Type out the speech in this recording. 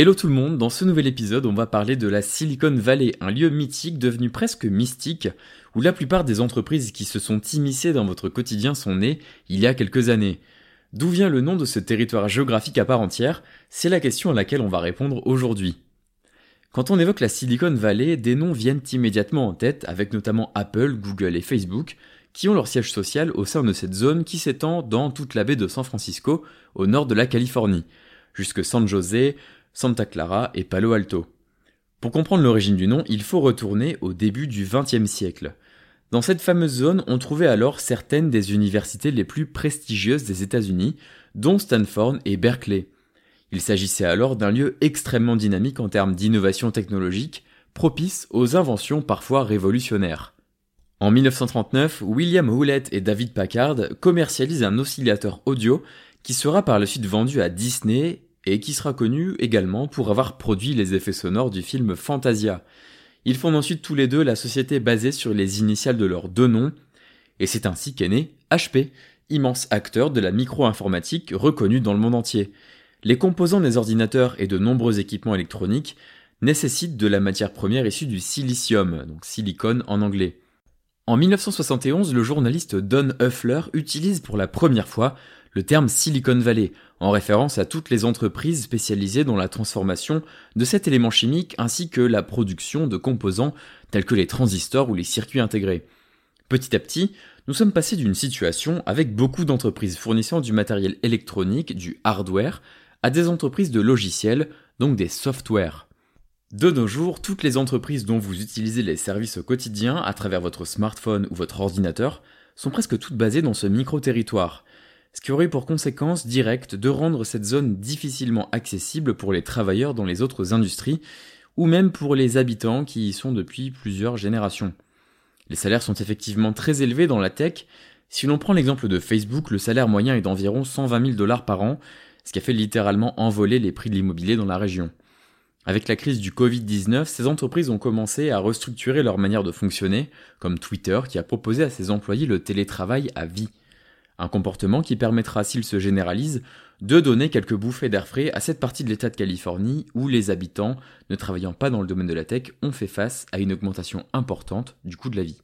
Hello tout le monde, dans ce nouvel épisode on va parler de la Silicon Valley, un lieu mythique devenu presque mystique, où la plupart des entreprises qui se sont immiscées dans votre quotidien sont nées il y a quelques années. D'où vient le nom de ce territoire géographique à part entière? C'est la question à laquelle on va répondre aujourd'hui. Quand on évoque la Silicon Valley, des noms viennent immédiatement en tête, avec notamment Apple, Google et Facebook, qui ont leur siège social au sein de cette zone qui s'étend dans toute la baie de San Francisco, au nord de la Californie, jusque San José, Santa Clara et Palo Alto. Pour comprendre l'origine du nom, il faut retourner au début du XXe siècle. Dans cette fameuse zone, on trouvait alors certaines des universités les plus prestigieuses des États-Unis, dont Stanford et Berkeley. Il s'agissait alors d'un lieu extrêmement dynamique en termes d'innovation technologique, propice aux inventions parfois révolutionnaires. En 1939, William Hewlett et David Packard commercialisent un oscillateur audio qui sera par la suite vendu à Disney et qui sera connu également pour avoir produit les effets sonores du film Fantasia. Ils fondent ensuite tous les deux la société basée sur les initiales de leurs deux noms, et c'est ainsi qu'est né HP, immense acteur de la micro-informatique reconnu dans le monde entier. Les composants des ordinateurs et de nombreux équipements électroniques nécessitent de la matière première issue du silicium, donc silicone en anglais. En 1971, le journaliste Don Huffler utilise pour la première fois le terme Silicon Valley, en référence à toutes les entreprises spécialisées dans la transformation de cet élément chimique ainsi que la production de composants tels que les transistors ou les circuits intégrés. Petit à petit, nous sommes passés d'une situation avec beaucoup d'entreprises fournissant du matériel électronique, du hardware, à des entreprises de logiciels, donc des softwares. De nos jours, toutes les entreprises dont vous utilisez les services au quotidien à travers votre smartphone ou votre ordinateur sont presque toutes basées dans ce micro-territoire ce qui aurait pour conséquence directe de rendre cette zone difficilement accessible pour les travailleurs dans les autres industries, ou même pour les habitants qui y sont depuis plusieurs générations. Les salaires sont effectivement très élevés dans la tech. Si l'on prend l'exemple de Facebook, le salaire moyen est d'environ 120 000 dollars par an, ce qui a fait littéralement envoler les prix de l'immobilier dans la région. Avec la crise du Covid-19, ces entreprises ont commencé à restructurer leur manière de fonctionner, comme Twitter qui a proposé à ses employés le télétravail à vie. Un comportement qui permettra, s'il se généralise, de donner quelques bouffées d'air frais à cette partie de l'État de Californie où les habitants, ne travaillant pas dans le domaine de la tech, ont fait face à une augmentation importante du coût de la vie.